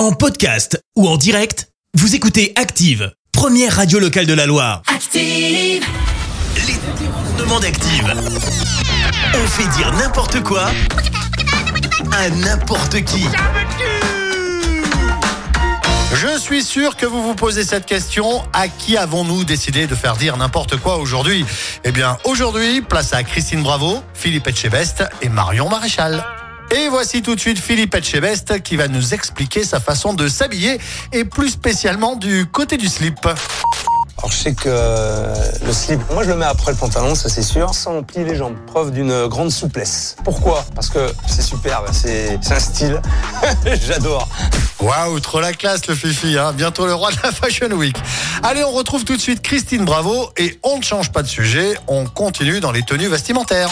En podcast ou en direct, vous écoutez Active, première radio locale de la Loire. Active. Les demandes actives. On fait dire n'importe quoi à n'importe qui. Je suis sûr que vous vous posez cette question. À qui avons-nous décidé de faire dire n'importe quoi aujourd'hui? Eh bien, aujourd'hui, place à Christine Bravo, Philippe Etchebest et Marion Maréchal. Et voici tout de suite Philippe Etchebest qui va nous expliquer sa façon de s'habiller et plus spécialement du côté du slip. Alors je sais que euh, le slip, moi je le mets après le pantalon, ça c'est sûr, sans plier les jambes, preuve d'une grande souplesse. Pourquoi? Parce que c'est superbe, c'est un style, j'adore. Waouh, trop la classe le Fifi, hein bientôt le roi de la Fashion Week. Allez, on retrouve tout de suite Christine Bravo et on ne change pas de sujet, on continue dans les tenues vestimentaires.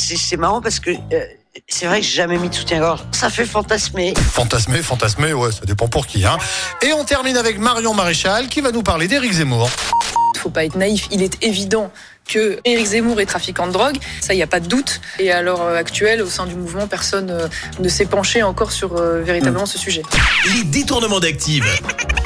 C'est c'est marrant parce que euh, c'est vrai que j'ai jamais mis de soutien-gorge. Ça fait fantasmer. Fantasmé, fantasmé, ouais, ça dépend pour qui. Hein. Et on termine avec Marion Maréchal qui va nous parler d'Éric Zemmour. faut pas être naïf. Il est évident que Éric Zemmour est trafiquant de drogue, ça il n'y a pas de doute. Et à l'heure actuelle, au sein du mouvement, personne euh, ne s'est penché encore sur euh, véritablement ce sujet. Les détournements d'Active.